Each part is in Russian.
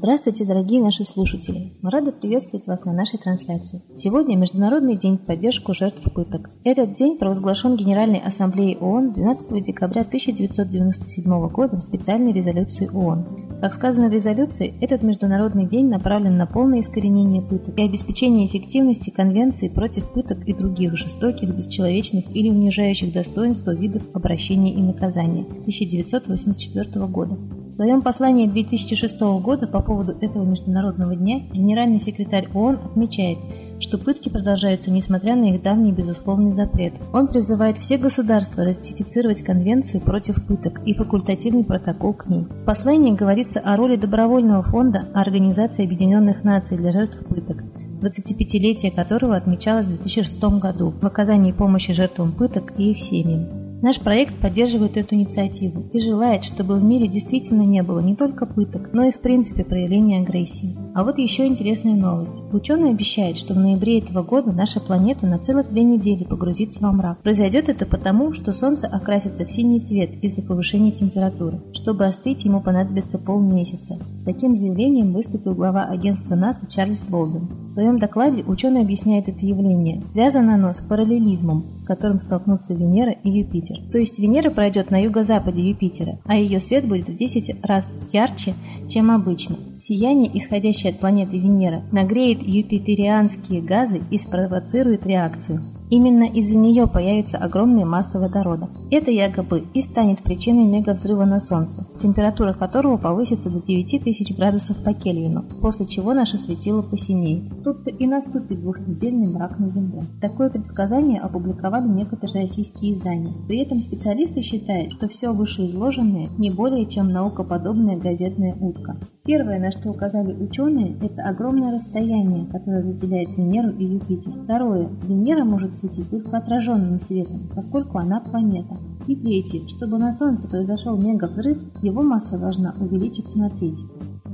Здравствуйте, дорогие наши слушатели! Мы рады приветствовать вас на нашей трансляции. Сегодня Международный день в поддержку жертв пыток. Этот день провозглашен Генеральной Ассамблеей ООН 12 декабря 1997 года в специальной резолюции ООН. Как сказано в резолюции, этот Международный день направлен на полное искоренение пыток и обеспечение эффективности Конвенции против пыток и других жестоких, бесчеловечных или унижающих достоинства видов обращения и наказания 1984 года. В своем послании 2006 года по поводу этого Международного дня генеральный секретарь ООН отмечает, что пытки продолжаются несмотря на их давний безусловный запрет. Он призывает все государства ратифицировать Конвенцию против пыток и факультативный протокол к ней. В послании говорится о роли добровольного фонда Организации Объединенных Наций для жертв пыток, 25-летие которого отмечалось в 2006 году в оказании помощи жертвам пыток и их семьям. Наш проект поддерживает эту инициативу и желает, чтобы в мире действительно не было не только пыток, но и в принципе проявления агрессии. А вот еще интересная новость. Ученые обещают, что в ноябре этого года наша планета на целых две недели погрузится во мрак. Произойдет это потому, что Солнце окрасится в синий цвет из-за повышения температуры. Чтобы остыть, ему понадобится полмесяца. С таким заявлением выступил глава агентства НАСА Чарльз Болден. В своем докладе ученый объясняет это явление. Связано оно с параллелизмом, с которым столкнутся Венера и Юпитер. То есть Венера пройдет на юго-западе Юпитера, а ее свет будет в 10 раз ярче, чем обычно. Сияние, исходящее от планеты Венера, нагреет юпитерианские газы и спровоцирует реакцию. Именно из-за нее появится огромная масса водорода. Это якобы и станет причиной мегавзрыва на Солнце, температура которого повысится до 9000 градусов по Кельвину, после чего наше светило посинеет. Тут-то и наступит двухнедельный мрак на Земле. Такое предсказание опубликовали некоторые российские издания. При этом специалисты считают, что все вышеизложенное не более чем наукоподобная газетная утка. Первое, на что указали ученые, это огромное расстояние, которое разделяет Венеру и Юпитер. Второе, Венера может светить только отраженным светом, поскольку она планета. И третье, чтобы на Солнце произошел мегавзрыв, его масса должна увеличиться на треть.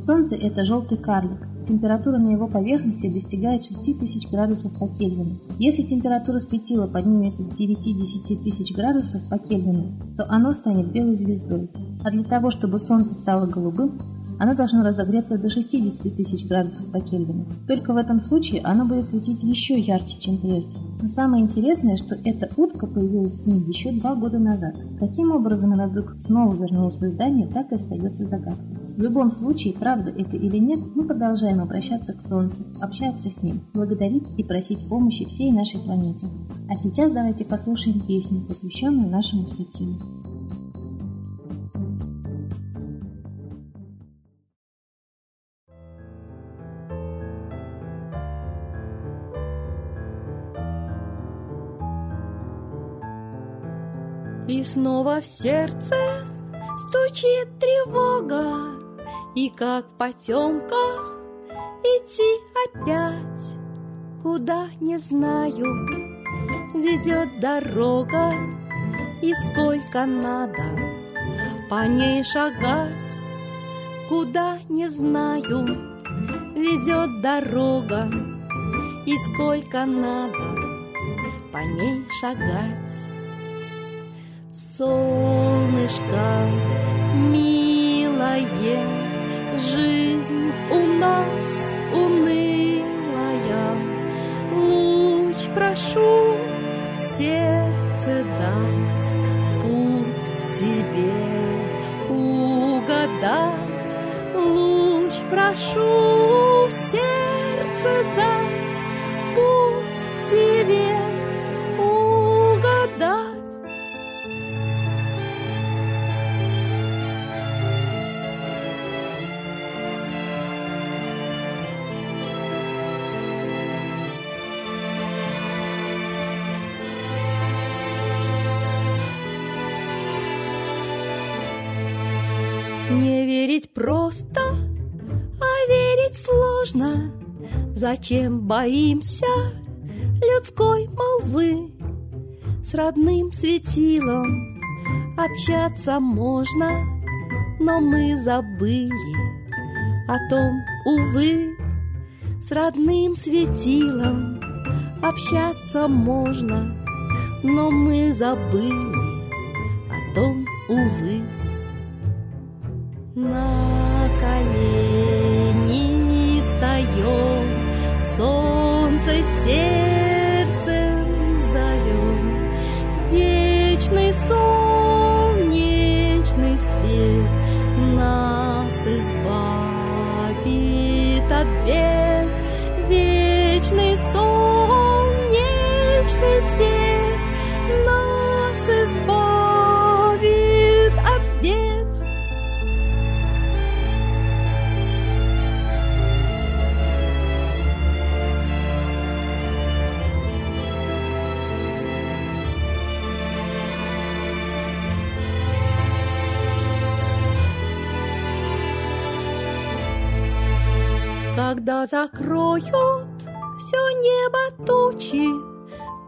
Солнце – это желтый карлик. Температура на его поверхности достигает 6000 градусов по Кельвину. Если температура светила поднимется до 9-10 тысяч градусов по Кельвину, то оно станет белой звездой. А для того, чтобы Солнце стало голубым, оно должно разогреться до 60 тысяч градусов по Кельвину. Только в этом случае оно будет светить еще ярче, чем прежде. Но самое интересное, что эта утка появилась в СМИ еще два года назад. Каким образом она вдруг снова вернулась в издание, так и остается загадкой. В любом случае, правда это или нет, мы продолжаем обращаться к Солнцу, общаться с ним, благодарить и просить помощи всей нашей планете. А сейчас давайте послушаем песню, посвященную нашему светилу. И снова в сердце стучит тревога, И как в потемках идти опять, Куда не знаю, ведет дорога, И сколько надо по ней шагать, Куда не знаю, ведет дорога, И сколько надо по ней шагать солнышко милое, жизнь у нас унылая. Луч прошу в сердце дать, путь к тебе угадать. Луч прошу в сердце дать, путь просто, а верить сложно. Зачем боимся людской молвы? С родным светилом общаться можно, но мы забыли о том, увы, с родным светилом общаться можно, но мы забыли о том, увы на колени встаем, солнце сердцем зовем. Вечный солнечный свет нас избавит от бед. Вечный солнечный Когда закроют все небо тучи,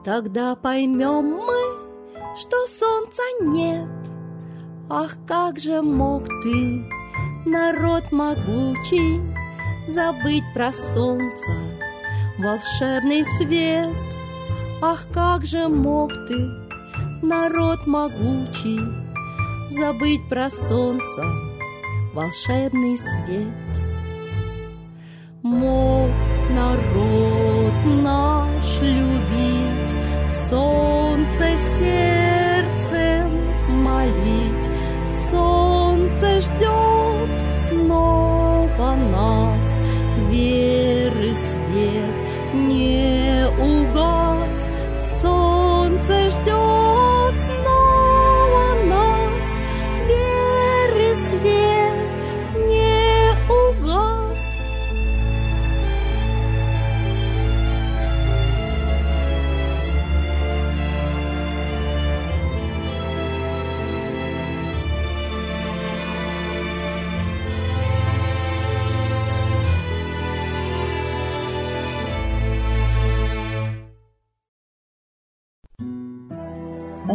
Тогда поймем мы, что солнца нет. Ах, как же мог ты, народ могучий, Забыть про солнце, волшебный свет. Ах, как же мог ты, народ могучий, Забыть про солнце, волшебный свет. Мог народ наш любить, Солнце сердцем молить. Солнце ждет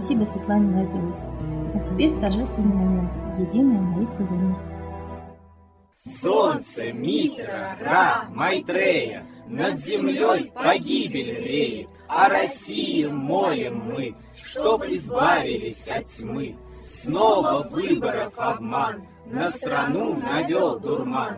Спасибо Светлане Владимирович. А теперь торжественный момент. Единая молитва за мир. Солнце, Митра, Ра, Майтрея, Над землей погибель реет, О России молим мы, Чтоб избавились от тьмы. Снова выборов обман, На страну навел дурман.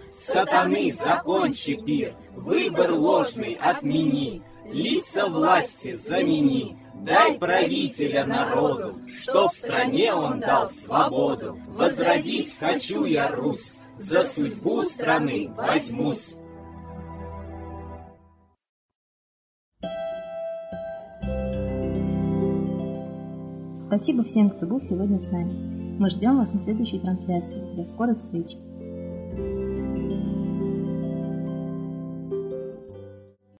Сатаны, закончи пир, Выбор ложный отмени, Лица власти замени. Дай правителя народу, Что в стране он дал свободу. Возродить хочу я Русь, За судьбу страны возьмусь. Спасибо всем, кто был сегодня с нами. Мы ждем вас на следующей трансляции. До скорых встреч!